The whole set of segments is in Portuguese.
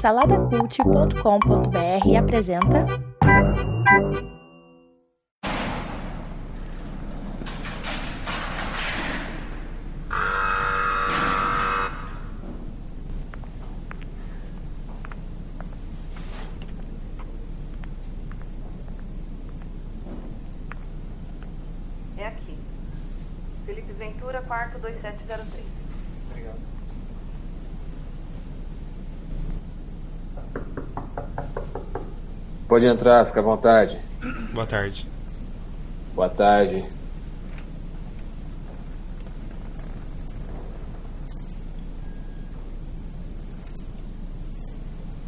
Saladacult.com.br apresenta. É aqui. Felipe Ventura, quarto 2703. Obrigado. Pode entrar, fica à vontade. Boa tarde. Boa tarde.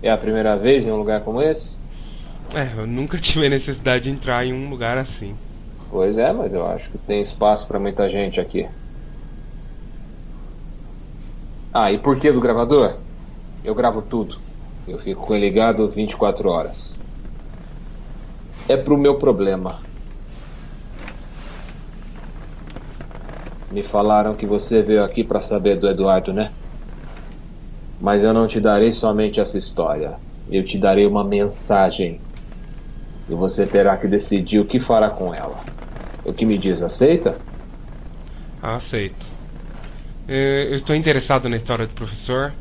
É a primeira vez em um lugar como esse? É, eu nunca tive necessidade de entrar em um lugar assim. Pois é, mas eu acho que tem espaço para muita gente aqui. Ah, e por que do gravador? Eu gravo tudo. Eu fico com ele ligado 24 horas. É pro meu problema. Me falaram que você veio aqui para saber do Eduardo, né? Mas eu não te darei somente essa história. Eu te darei uma mensagem. E você terá que decidir o que fará com ela. O que me diz, aceita? Aceito. É, Eu estou interessado na história do professor.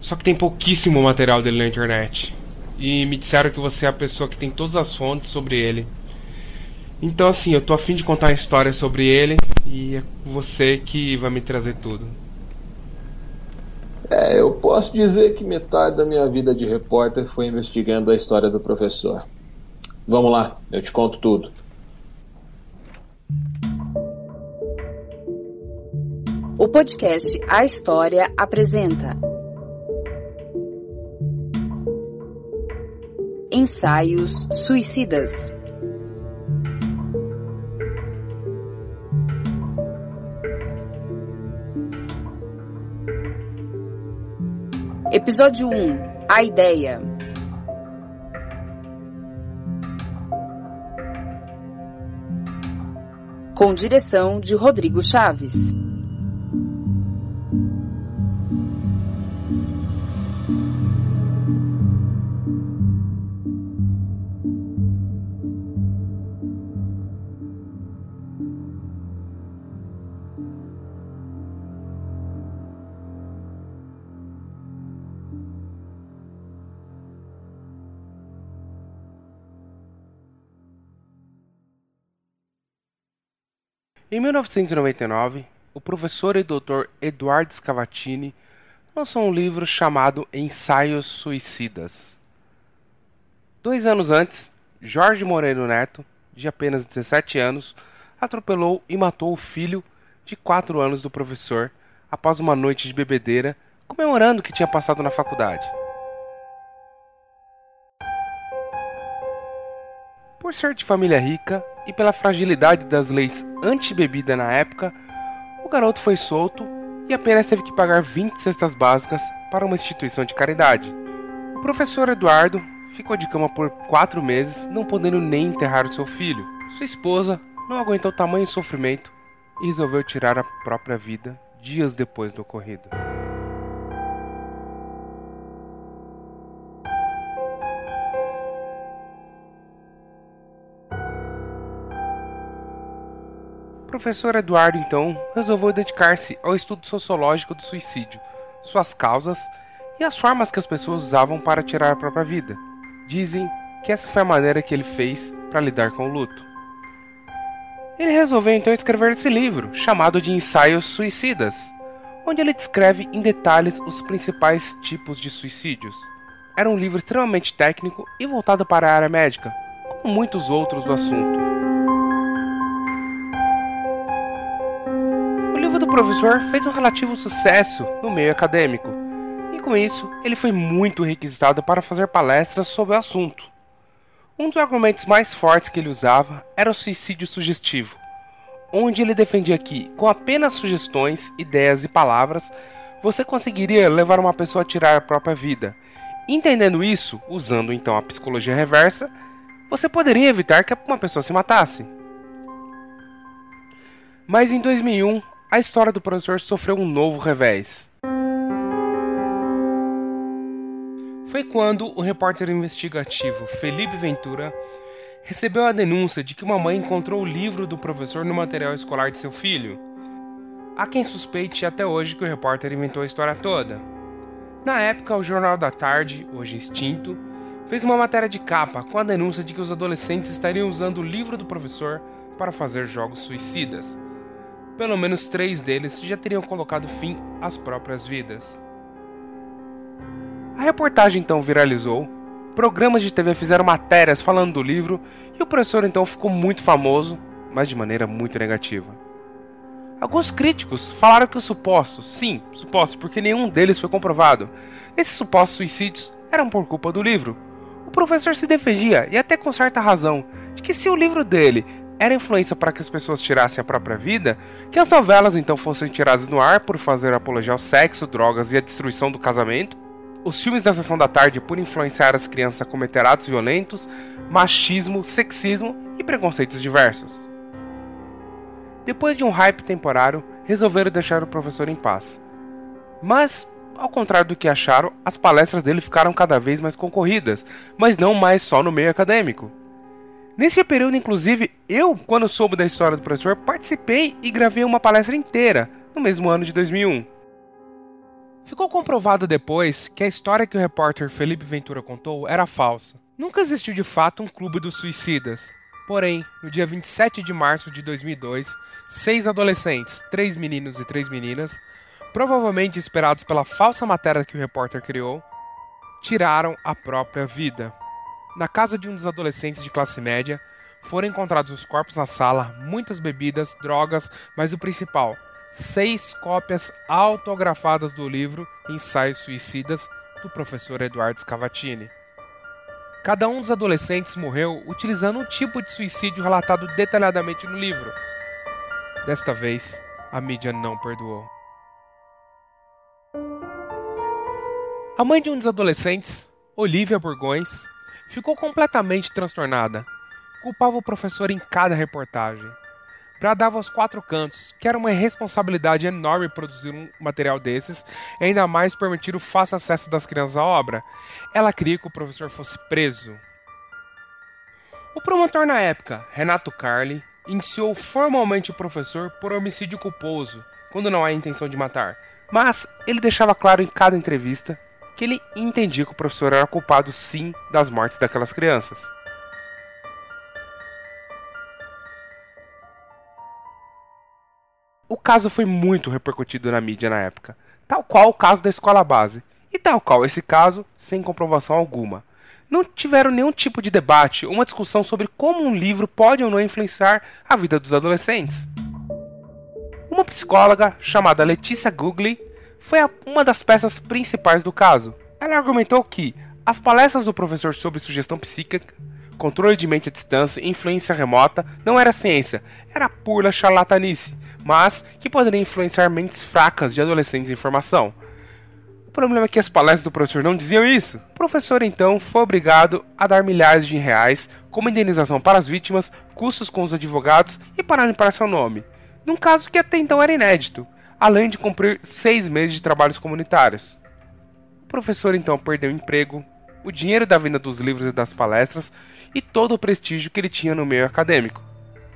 Só que tem pouquíssimo material dele na internet. E me disseram que você é a pessoa que tem todas as fontes sobre ele. Então assim, eu tô afim de contar uma história sobre ele e é você que vai me trazer tudo. É, eu posso dizer que metade da minha vida de repórter foi investigando a história do professor. Vamos lá, eu te conto tudo. O podcast A História apresenta. Ensaios Suicidas. Episódio 1 A Ideia. Com direção de Rodrigo Chaves. Em 1999, o professor e doutor Eduardo Scavatini lançou um livro chamado Ensaios Suicidas. Dois anos antes, Jorge Moreno Neto, de apenas 17 anos, atropelou e matou o filho de 4 anos do professor após uma noite de bebedeira, comemorando o que tinha passado na faculdade. Por ser de família rica e pela fragilidade das leis anti-bebida na época, o garoto foi solto e apenas teve que pagar 20 cestas básicas para uma instituição de caridade. O professor Eduardo ficou de cama por quatro meses, não podendo nem enterrar o seu filho. Sua esposa não aguentou tamanho sofrimento e resolveu tirar a própria vida dias depois do ocorrido. Professor Eduardo, então, resolveu dedicar-se ao estudo sociológico do suicídio, suas causas e as formas que as pessoas usavam para tirar a própria vida. Dizem que essa foi a maneira que ele fez para lidar com o luto. Ele resolveu então escrever esse livro, chamado de Ensaios Suicidas, onde ele descreve em detalhes os principais tipos de suicídios. Era um livro extremamente técnico e voltado para a área médica, como muitos outros do assunto. Professor fez um relativo sucesso no meio acadêmico, e com isso ele foi muito requisitado para fazer palestras sobre o assunto. Um dos argumentos mais fortes que ele usava era o suicídio sugestivo, onde ele defendia que, com apenas sugestões, ideias e palavras, você conseguiria levar uma pessoa a tirar a própria vida. Entendendo isso, usando então a psicologia reversa, você poderia evitar que uma pessoa se matasse. Mas em 2001, a história do professor sofreu um novo revés. Foi quando o repórter investigativo Felipe Ventura recebeu a denúncia de que uma mãe encontrou o livro do professor no material escolar de seu filho. Há quem suspeite até hoje que o repórter inventou a história toda. Na época, o Jornal da Tarde, hoje extinto, fez uma matéria de capa com a denúncia de que os adolescentes estariam usando o livro do professor para fazer jogos suicidas. Pelo menos três deles já teriam colocado fim às próprias vidas. A reportagem então viralizou, programas de TV fizeram matérias falando do livro e o professor então ficou muito famoso, mas de maneira muito negativa. Alguns críticos falaram que os supostos, sim, supostos, porque nenhum deles foi comprovado, esses supostos suicídios eram por culpa do livro. O professor se defendia, e até com certa razão, de que se o livro dele era influência para que as pessoas tirassem a própria vida, que as novelas então fossem tiradas no ar por fazer apologia ao sexo, drogas e a destruição do casamento, os filmes da sessão da tarde por influenciar as crianças a cometer atos violentos, machismo, sexismo e preconceitos diversos. Depois de um hype temporário, resolveram deixar o professor em paz. Mas, ao contrário do que acharam, as palestras dele ficaram cada vez mais concorridas, mas não mais só no meio acadêmico. Nesse período, inclusive, eu, quando soube da história do professor, participei e gravei uma palestra inteira, no mesmo ano de 2001. Ficou comprovado depois que a história que o repórter Felipe Ventura contou era falsa. Nunca existiu de fato um clube dos suicidas. Porém, no dia 27 de março de 2002, seis adolescentes, três meninos e três meninas, provavelmente inspirados pela falsa matéria que o repórter criou, tiraram a própria vida. Na casa de um dos adolescentes de classe média, foram encontrados os corpos na sala, muitas bebidas, drogas, mas o principal, seis cópias autografadas do livro Ensaios Suicidas do professor Eduardo Scavatini. Cada um dos adolescentes morreu utilizando um tipo de suicídio relatado detalhadamente no livro. Desta vez, a mídia não perdoou. A mãe de um dos adolescentes, Olivia Burgões, ficou completamente transtornada. Culpava o professor em cada reportagem bradava aos quatro cantos que era uma responsabilidade enorme produzir um material desses e ainda mais permitir o fácil acesso das crianças à obra. Ela queria que o professor fosse preso. O promotor na época, Renato Carli, indiciou formalmente o professor por homicídio culposo, quando não há intenção de matar. Mas ele deixava claro em cada entrevista que ele entendia que o professor era culpado sim das mortes daquelas crianças. O caso foi muito repercutido na mídia na época, tal qual o caso da escola base, e tal qual esse caso, sem comprovação alguma. Não tiveram nenhum tipo de debate uma discussão sobre como um livro pode ou não influenciar a vida dos adolescentes. Uma psicóloga chamada Letícia Gugli foi uma das peças principais do caso. Ela argumentou que as palestras do professor sobre sugestão psíquica, controle de mente à distância e influência remota não era ciência, era pura charlatanice mas que poderia influenciar mentes fracas de adolescentes em formação. O problema é que as palestras do professor não diziam isso. O professor então foi obrigado a dar milhares de reais como indenização para as vítimas, custos com os advogados e para limpar seu nome, num caso que até então era inédito, além de cumprir seis meses de trabalhos comunitários. O professor então perdeu o emprego, o dinheiro da venda dos livros e das palestras e todo o prestígio que ele tinha no meio acadêmico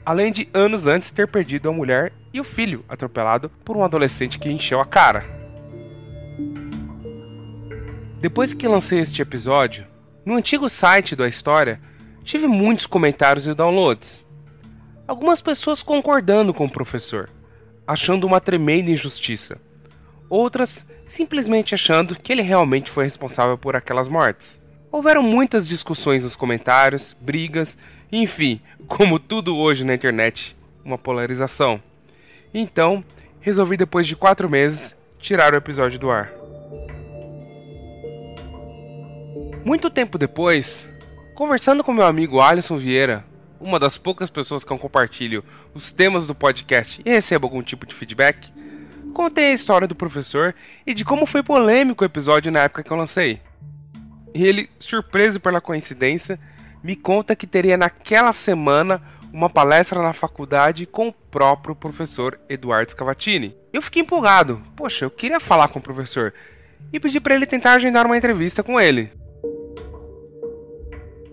além de anos antes ter perdido a mulher e o filho atropelado por um adolescente que encheu a cara. Depois que lancei este episódio, no antigo site da história, tive muitos comentários e downloads. Algumas pessoas concordando com o professor, achando uma tremenda injustiça. Outras simplesmente achando que ele realmente foi responsável por aquelas mortes. Houveram muitas discussões nos comentários, brigas enfim, como tudo hoje na internet, uma polarização. Então, resolvi depois de quatro meses tirar o episódio do ar. Muito tempo depois, conversando com meu amigo Alisson Vieira, uma das poucas pessoas que eu compartilho os temas do podcast e recebo algum tipo de feedback, contei a história do professor e de como foi polêmico o episódio na época que eu lancei. E ele, surpreso pela coincidência, me conta que teria naquela semana uma palestra na faculdade com o próprio professor Eduardo Scavatini. Eu fiquei empolgado. Poxa, eu queria falar com o professor. e pedir para ele tentar agendar uma entrevista com ele.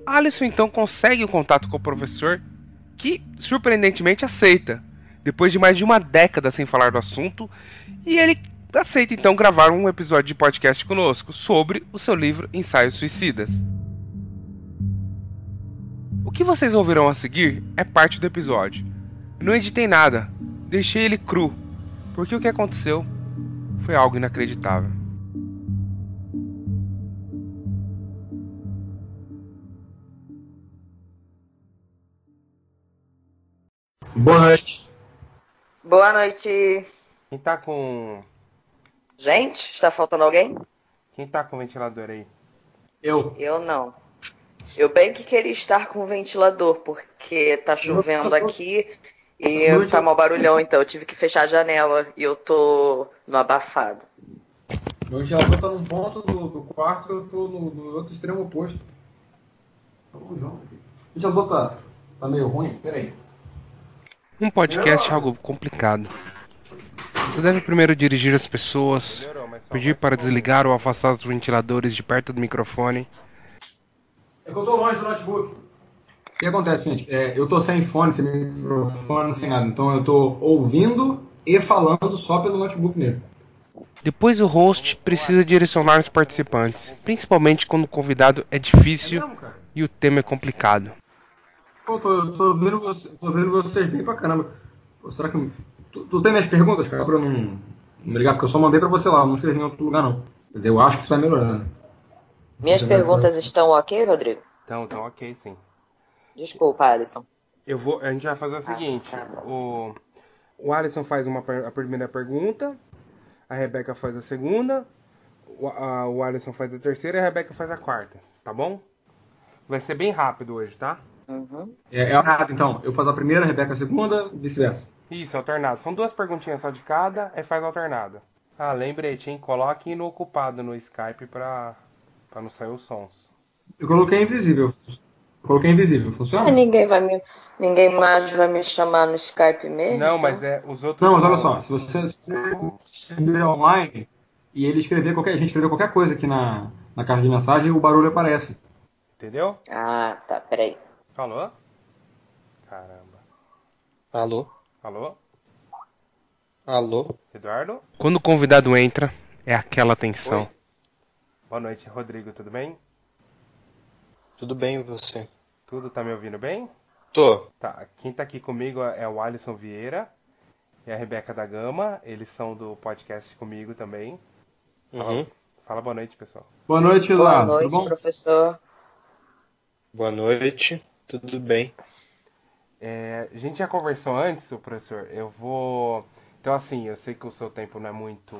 Alisson então consegue o contato com o professor, que surpreendentemente aceita, depois de mais de uma década sem falar do assunto, e ele aceita então gravar um episódio de podcast conosco sobre o seu livro Ensaios Suicidas. O que vocês ouvirão a seguir é parte do episódio. Eu não editei nada, deixei ele cru, porque o que aconteceu foi algo inacreditável. Boa noite. Boa noite. Quem tá com. Gente, está faltando alguém? Quem tá com o ventilador aí? Eu. Eu não. Eu bem que queria estar com o ventilador, porque tá chovendo aqui e tá mal barulhão, então eu tive que fechar a janela e eu tô no abafado. Meu ventilador tá num ponto do, do quarto, eu tô no, no outro extremo oposto. Vamos junto aqui. O ventilador tá, tá meio ruim? Peraí. Um podcast é algo complicado. Você deve primeiro dirigir as pessoas, pedir para desligar ou afastar os ventiladores de perto do microfone. É que eu tô longe do notebook. O que acontece, gente? É, eu tô sem fone, sem microfone, sem nada. Então eu tô ouvindo e falando só pelo notebook mesmo. Depois o host precisa direcionar os participantes, principalmente quando o convidado é difícil cara. e o tema é complicado. Pô, tô, tô, vendo você, tô vendo vocês bem pra caramba. Pô, será que. Tu, tu tem minhas perguntas, cara, pra eu não, não me ligar? Porque eu só mandei pra você lá, não escrevi em outro lugar, não. Eu acho que isso vai melhorando. Minhas Você vai- perguntas estão ok, Rodrigo? Então, então ok, sim. Desculpa, Alisson. Eu vou, a gente vai fazer o seguinte: tá bom. o, o Alisson faz uma, a primeira pergunta, a Rebeca faz a segunda, o, a, o Alisson faz a terceira e a Rebeca faz a quarta, tá bom? Vai ser bem rápido hoje, tá? Uhum. É, é alternado, então. Eu faço a primeira, a Rebeca a segunda, vice-versa. Isso, alternado. São duas perguntinhas só de cada, aí faz alternado. Ah, lembrete, hein? Coloque no ocupado no Skype pra, pra não sair os sons. Eu coloquei invisível. Coloquei invisível, funciona? Ah, ninguém vai me. Ninguém mais vai me chamar no Skype mesmo? Não, então? mas é os outros. Não, mas olha só, se você, se você escrever online e ele escrever qualquer, a gente escrever qualquer coisa aqui na, na caixa de mensagem, o barulho aparece. Entendeu? Ah, tá, peraí. Falou? Caramba. Alô? Alô? Alô? Eduardo? Quando o convidado entra, é aquela tensão. Boa noite, Rodrigo, tudo bem? Tudo bem e você? Tudo tá me ouvindo bem? Tô. Tá, quem tá aqui comigo é o Alisson Vieira e a Rebeca da Gama. Eles são do podcast comigo também. Uhum. Fala boa noite, pessoal. Boa noite, Boa Eduardo. noite, Tudo bom? professor. Boa noite. Tudo bem? É, a gente já conversou antes, o professor. Eu vou. Então, assim, eu sei que o seu tempo não é muito.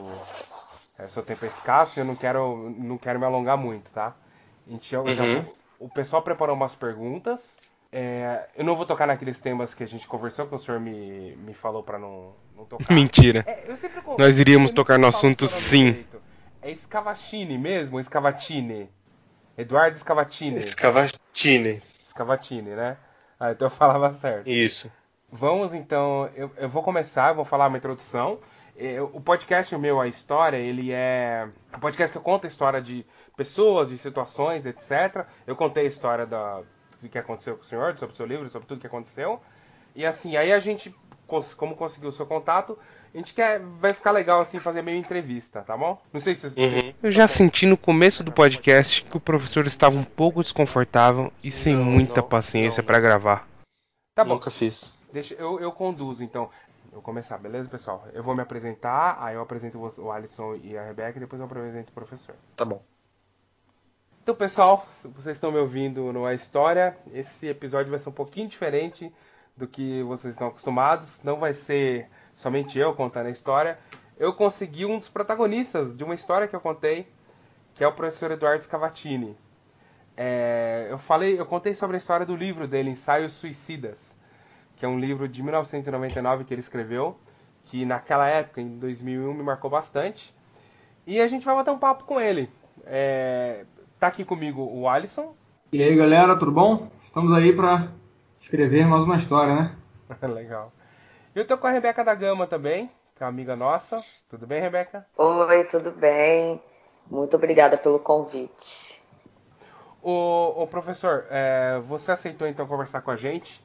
é, o seu tempo é escasso e eu não quero, não quero me alongar muito, tá? A gente, já- já- Uhum. o pessoal preparou umas perguntas. É, eu não vou tocar naqueles temas que a gente conversou, que o senhor me, me falou pra não, não tocar. Mentira. É, eu sempre con- Nós iríamos tocar no assunto sim. direito. É Scavatini mesmo, Scavatini? Eduardo Scavatini. Scavatini. Scavatini, né? Ah, então eu falava certo. Isso. Vamos então, eu, eu vou começar, eu vou falar uma introdução. Eu- o podcast meu, a história, ele é um podcast que eu conto a história de pessoas, de situações, etc. Eu contei a história da, do que aconteceu com o senhor, sobre o seu livro, sobre tudo que aconteceu. E assim, aí a gente, como conseguiu o seu contato, a gente quer, vai ficar legal assim fazer meio entrevista, tá bom? Não sei se Uhum. Eu já senti no começo do podcast que o professor estava um pouco desconfortável e sem Não, muita não, paciência para gravar. tá bom. Nunca fiz. Deixa eu, eu conduzo então. Eu vou começar, beleza, pessoal? Eu vou me apresentar, aí eu apresento você- o Alisson e a Rebeca e depois eu apresento o professor. Tá bom. Então, pessoal, se vocês estão me ouvindo no A História, esse episódio vai ser um pouquinho diferente do que vocês estão acostumados. Não vai ser somente eu contando a história. Eu consegui um dos protagonistas de uma história que eu contei, que é o professor Eduardo Scavatini. É, eu falei, eu contei sobre a história do livro dele, Ensaios Suicidas, que é um livro de 1999 que ele escreveu, que naquela época, em 2001, me marcou bastante. E a gente vai bater um papo com ele. É, tá aqui comigo o Alisson. E aí, galera, tudo bom? Estamos aí pra escrever mais uma história, né? Legal. Eu tô com a Rebeca da Gama também, que é uma amiga nossa. Tudo bem, Rebeca? Oi, tudo bem? Muito obrigada pelo convite. O, o professor, é, você aceitou então conversar com a gente.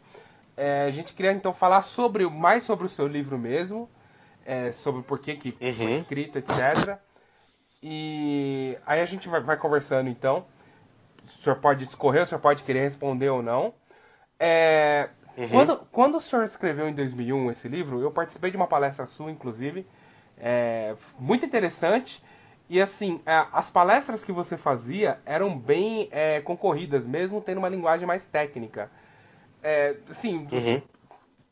É, a gente queria então falar sobre mais sobre o seu livro mesmo, é, sobre por que, que Uhum. foi escrito, etc. E aí a gente vai, vai conversando então. O senhor pode discorrer, o senhor pode querer responder ou não. É, Uhum. quando, quando o senhor escreveu em 2001 esse livro, eu participei de uma palestra sua, inclusive, é, muito interessante. E assim, as palestras que você fazia eram bem é, concorridas, mesmo tendo uma linguagem mais técnica. É, assim, Uhum.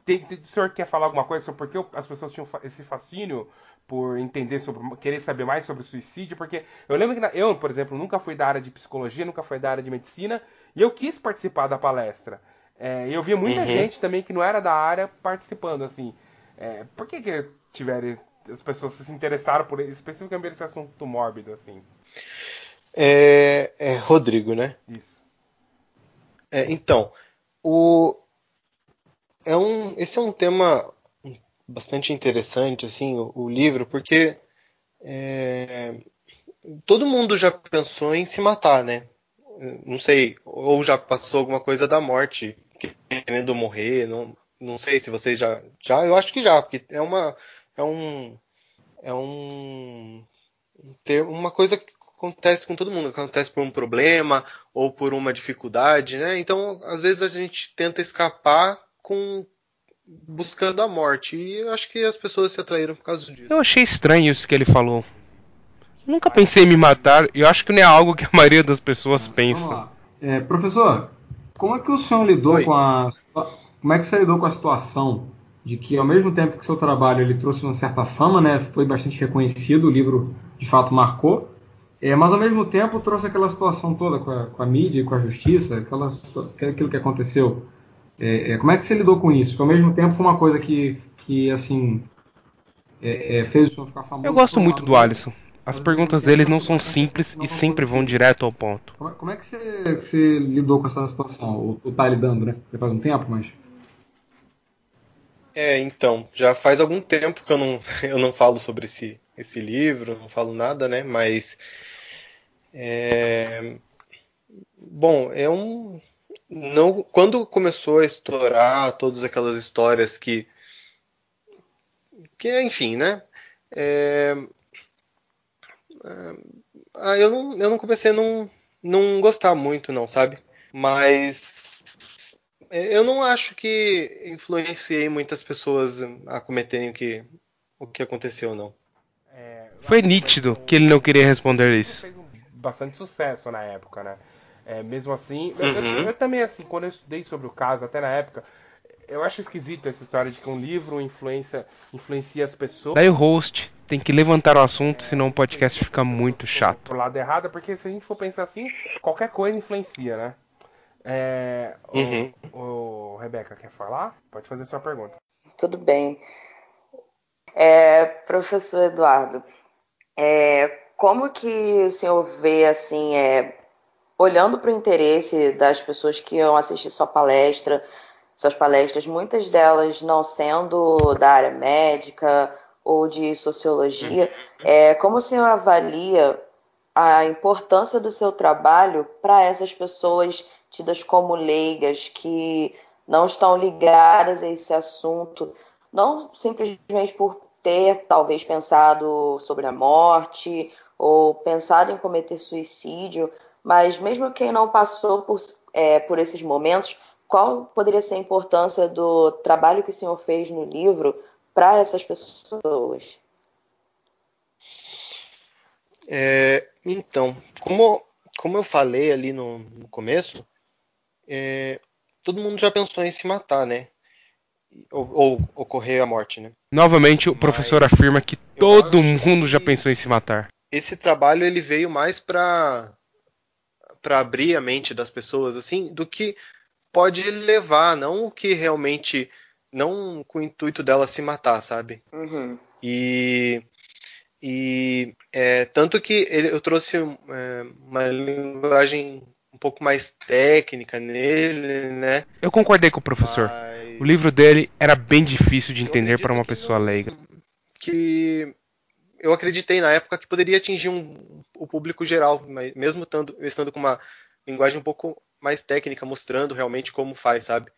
tem, tem- o senhor quer falar alguma coisa sobre por que as pessoas tinham esse fascínio por entender sobre, querer saber mais sobre o suicídio? Porque eu lembro que na- eu, por exemplo, nunca fui da área de psicologia, nunca fui da área de medicina, e eu quis participar da palestra. É, eu via muita Uhum. gente também que não era da área participando, assim. É, por que que tiveram, as pessoas se interessaram por especificamente esse assunto mórbido, assim? É, é Rodrigo, né? Isso. É, então, o, é um, esse é um tema bastante interessante, assim, o, o livro, porque é, todo mundo já pensou em se matar, né? Não sei, ou já passou alguma coisa da morte, querendo morrer, não, não sei se vocês já, já, eu acho que já, porque é uma, é um, é um, ter uma coisa que acontece com todo mundo, acontece por um problema ou por uma dificuldade, né? Então, às vezes a gente tenta escapar com buscando a morte e eu acho que as pessoas se atraíram por causa disso. Eu achei estranho isso que ele falou. Nunca pensei em me matar, e eu acho que não é algo que a maioria das pessoas Vamos pensa. lá. É, professor, como é que o senhor lidou Oi. com a como é que você lidou com a situação de que ao mesmo tempo que seu trabalho ele trouxe uma certa fama, né, foi bastante reconhecido, o livro de fato marcou, é, mas ao mesmo tempo trouxe aquela situação toda com a, com a mídia e com a justiça, aquela, aquilo que aconteceu. É, é, como é que você lidou com isso? Porque ao mesmo tempo foi uma coisa que, que assim, é, é, fez o senhor ficar famoso. Eu gosto muito do Alisson. As perguntas dele não são simples e sempre vão direto ao ponto. Como é, é que você, você lidou com essa situação? Ou, ou tá lidando, né? Já faz um tempo, mas. É, então, já faz algum tempo que eu não, eu não falo sobre esse, esse livro, não falo nada, né? Mas. é, bom, é um. Não, quando começou a estourar todas aquelas histórias que. Que, enfim, né? É, ah, eu não, eu não comecei a não, não gostar muito, não, sabe? Mas é, eu não acho que influenciei muitas pessoas a cometerem o que, o que aconteceu, não. É, Foi nítido que ele não queria responder isso. fez um bastante sucesso na época, né? É, mesmo assim, eu, eu- Uhum. eu também assim, quando eu estudei sobre o caso, até na época, eu acho esquisito essa história de que um livro influencia, influencia as pessoas Daí o host tem que levantar o assunto, senão o podcast fica muito chato. pro lado errado, porque se a gente for pensar assim, qualquer coisa influencia, né? É, o- Uhum. o, Rebeca, quer falar? Pode fazer sua pergunta. Tudo bem. É, professor Eduardo, é, como que o senhor vê, assim, é, olhando para o interesse das pessoas que iam assistir sua palestra, suas palestras, muitas delas não sendo da área médica ou de sociologia, é, como o senhor avalia a importância do seu trabalho para essas pessoas tidas como leigas que não estão ligadas a esse assunto, não simplesmente por ter talvez pensado sobre a morte ou pensado em cometer suicídio, mas mesmo quem não passou por, é, por esses momentos, qual poderia ser a importância do trabalho que o senhor fez no livro para essas pessoas? É, então, como, como eu falei ali no, no começo, é, todo mundo já pensou em se matar, né? Ou, ou ocorrer a morte, né? Novamente, o professor afirma que todo mundo já pensou em se matar. esse trabalho ele veio mais para para abrir a mente das pessoas assim do que pode levar não o que realmente não com o intuito dela se matar sabe Uhum. e e é, tanto que ele, eu trouxe é, uma linguagem um pouco mais técnica nele né Eu concordei com o professor. Mas O livro dele era bem difícil de entender para uma pessoa não- leiga. que eu acreditei na época que poderia atingir um, o público geral, mas mesmo estando, estando com uma linguagem um pouco mais técnica, mostrando realmente como faz, sabe?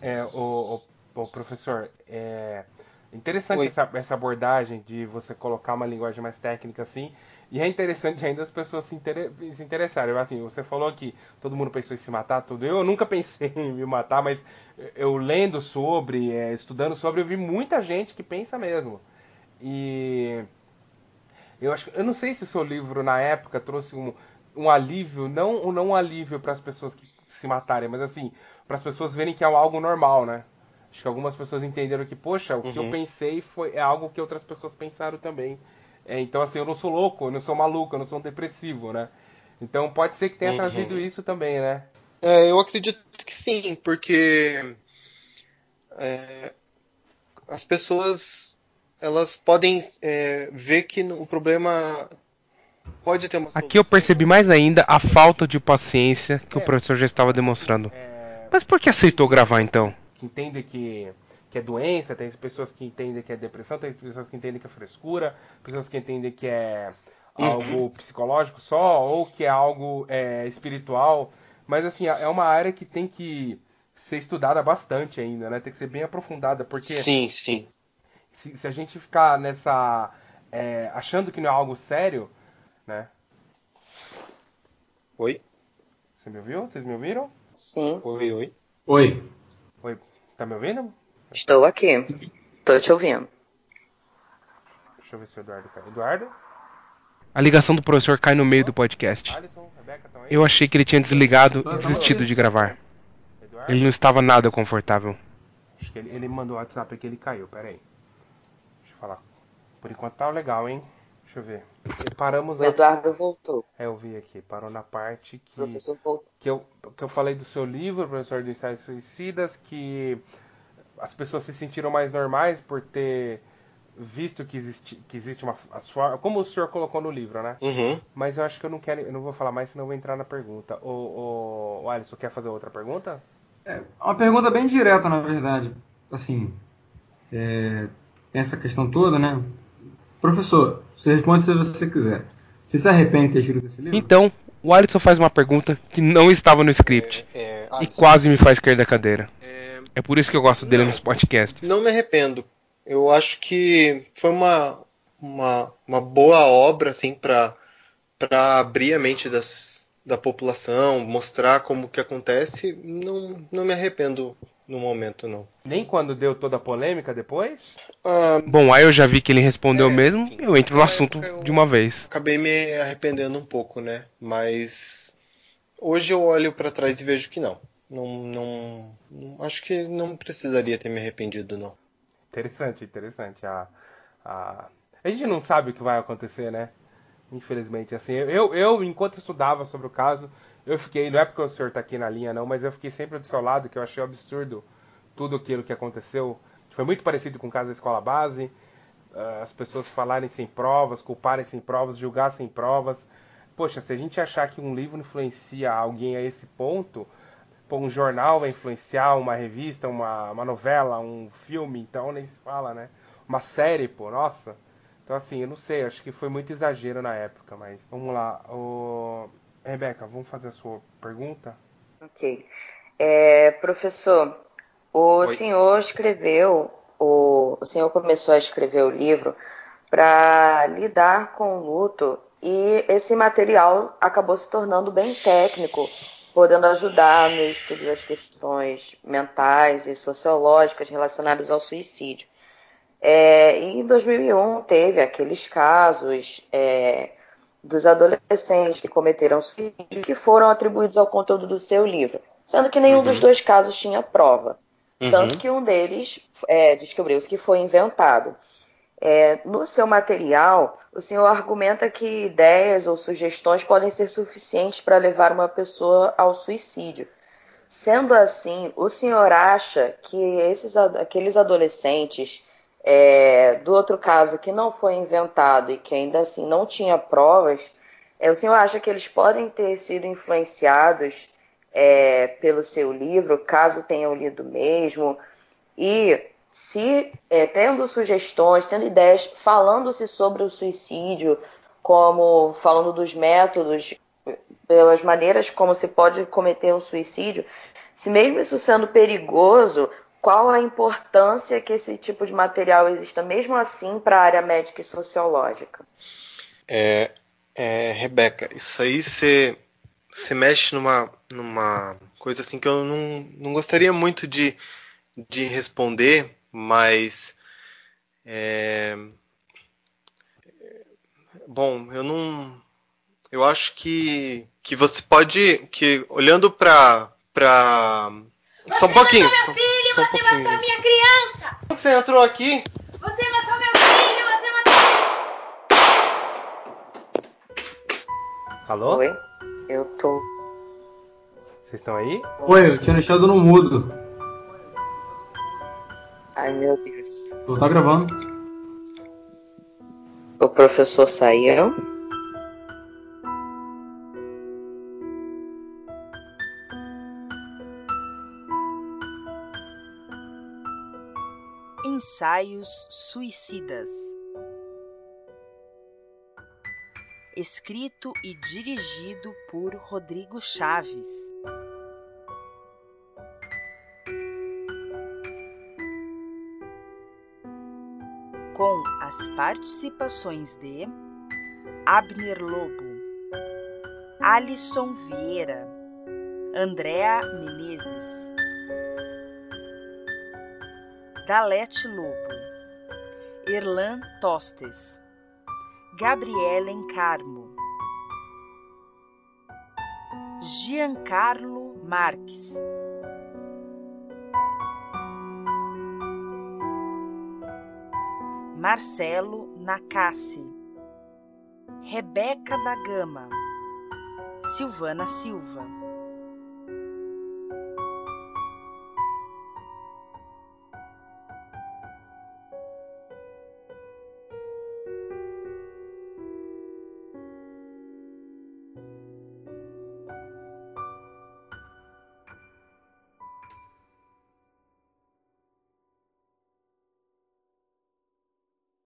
É, o, o, o professor, é interessante essa, essa, abordagem de você colocar uma linguagem mais técnica assim, e é interessante ainda as pessoas se, inter, se interessarem. Assim, você falou que todo mundo pensou em se matar, tudo. Eu nunca pensei em me matar, mas eu lendo sobre, é, estudando sobre, eu vi muita gente que pensa mesmo. E eu acho, eu não sei se o seu livro na época trouxe um, um alívio, não, não um alívio para as pessoas que se matarem, mas assim, para as pessoas verem que é algo normal, né? Acho que algumas pessoas entenderam que, poxa, o que eu uhum. pensei foi é algo que outras pessoas pensaram também. É, então, assim, eu não sou louco, eu não sou maluco, eu não sou um depressivo, né? Então pode ser que tenha uhum. trazido isso também, né? É, eu acredito que sim, porque é, as pessoas elas podem é, ver que o problema pode ter uma solução. Aqui eu percebi mais ainda a falta de paciência que o é. professor já estava demonstrando. É. Mas por que aceitou gravar então? Que entende que, que é doença, tem pessoas que entendem que é depressão, tem pessoas que entendem que é frescura, pessoas que entendem que é algo psicológico só ou que é algo é, espiritual. Mas assim, é uma área que tem que ser estudada bastante ainda, né? Tem que ser bem aprofundada, porque. Sim, sim. Se, se a gente ficar nessa. É, achando que não é algo sério, né? Oi? Você me ouviu? Vocês me ouviram? Sim. Oi, oi. Oi. Oi. Tá me ouvindo? Estou aqui. Tô te ouvindo. Deixa eu ver se o Eduardo cai. Eduardo? A ligação do professor cai no meio do podcast. Eu achei que ele tinha desligado e desistido de gravar. Ele não estava nada confortável. Acho que ele, ele mandou o WhatsApp que ele caiu, pera aí. Deixa eu falar. Por enquanto tá legal, hein? Deixa eu ver. E paramos o Eduardo a... voltou. É, eu vi aqui. Parou na parte que. Que eu, que eu falei do seu livro, Professor de Ensaios Suicidas, que as pessoas se sentiram mais normais por ter visto que existe, que existe uma. Sua, como o senhor colocou no livro, né? Uhum. Mas eu acho que eu não quero. Eu não vou falar mais, senão eu vou entrar na pergunta. O, o, o Alisson, quer fazer outra pergunta? É uma pergunta bem direta, na verdade. Assim. É, tem essa questão toda, né? Professor, você responde se você quiser. Você se arrepende de ter escrito esse livro? Então, o Alisson faz uma pergunta que não estava no script. É, é, e quase me faz cair da cadeira. É, é por isso que eu gosto dele não, nos podcasts. Não me arrependo. Eu acho que foi uma, uma, uma boa obra assim, para abrir a mente das, da população, mostrar como que acontece. Não, não me arrependo no momento, não. Nem quando deu toda a polêmica depois? Ah, Bom, aí eu já vi que ele respondeu é, mesmo, enfim, eu entro no assunto de uma vez. Acabei me arrependendo um pouco, né? Mas hoje eu olho para trás e vejo que não. Não, não, não. Acho que não precisaria ter me arrependido, não. Interessante, interessante. A, a, a gente não sabe o que vai acontecer, né? Infelizmente, assim, eu, eu enquanto estudava sobre o caso, eu fiquei, não é porque o senhor está aqui na linha não, mas eu fiquei sempre do seu lado, que eu achei absurdo tudo aquilo que aconteceu. Foi muito parecido com o caso da escola base, uh, as pessoas falarem sem provas, culparem sem provas, julgar sem provas. Poxa, se a gente achar que um livro influencia alguém a esse ponto, pô, um jornal vai influenciar uma revista, uma, uma novela, um filme, então nem se fala, né? Uma série, pô, nossa. Então assim, eu não sei, acho que foi muito exagero na época, mas vamos lá. O... Rebeca, vamos fazer a sua pergunta? Ok. É, professor, o Oi. senhor escreveu, o, o senhor começou a escrever o livro para lidar com o luto e esse material acabou se tornando bem técnico, podendo ajudar no estudo das questões mentais e sociológicas relacionadas ao suicídio. É, em 2001 teve aqueles casos é, dos adolescentes que cometeram suicídio que foram atribuídos ao conteúdo do seu livro, sendo que nenhum uhum. dos dois casos tinha prova. Uhum. Tanto que um deles é, descobriu-se que foi inventado. É, no seu material, o senhor argumenta que ideias ou sugestões podem ser suficientes para levar uma pessoa ao suicídio. Sendo assim, o senhor acha que esses, aqueles adolescentes é, do outro caso que não foi inventado e que ainda assim não tinha provas, é, o senhor acha que eles podem ter sido influenciados é, pelo seu livro, caso tenham lido mesmo? E se é, tendo sugestões, tendo ideias, falando-se sobre o suicídio, como falando dos métodos, pelas maneiras como se pode cometer um suicídio, se mesmo isso sendo perigoso, qual a importância que esse tipo de material exista, mesmo assim, para a área médica e sociológica? É, é, Rebeca, isso aí você mexe numa, numa coisa assim que eu não, não gostaria muito de, de responder, mas é, bom, eu não, eu acho que que você pode que olhando para só um pouquinho, meu filho, só, só um você pouquinho. matou minha criança! Você entrou aqui? Você matou meu filho, você matou... Alô? Oi? Eu tô. Vocês estão aí? Oi, eu tinha deixado no mudo. Ai meu Deus. Eu tá gravando. O professor saiu. Ensaios Suicidas. Escrito e dirigido por Rodrigo Chaves. Com as participações de Abner Lobo, Alisson Vieira, Andréa Menezes. Dalete Lobo, Erlan Tostes, Gabrielen Carmo, Giancarlo Marques, Marcelo Nakassi, Rebeca da Gama, Silvana Silva.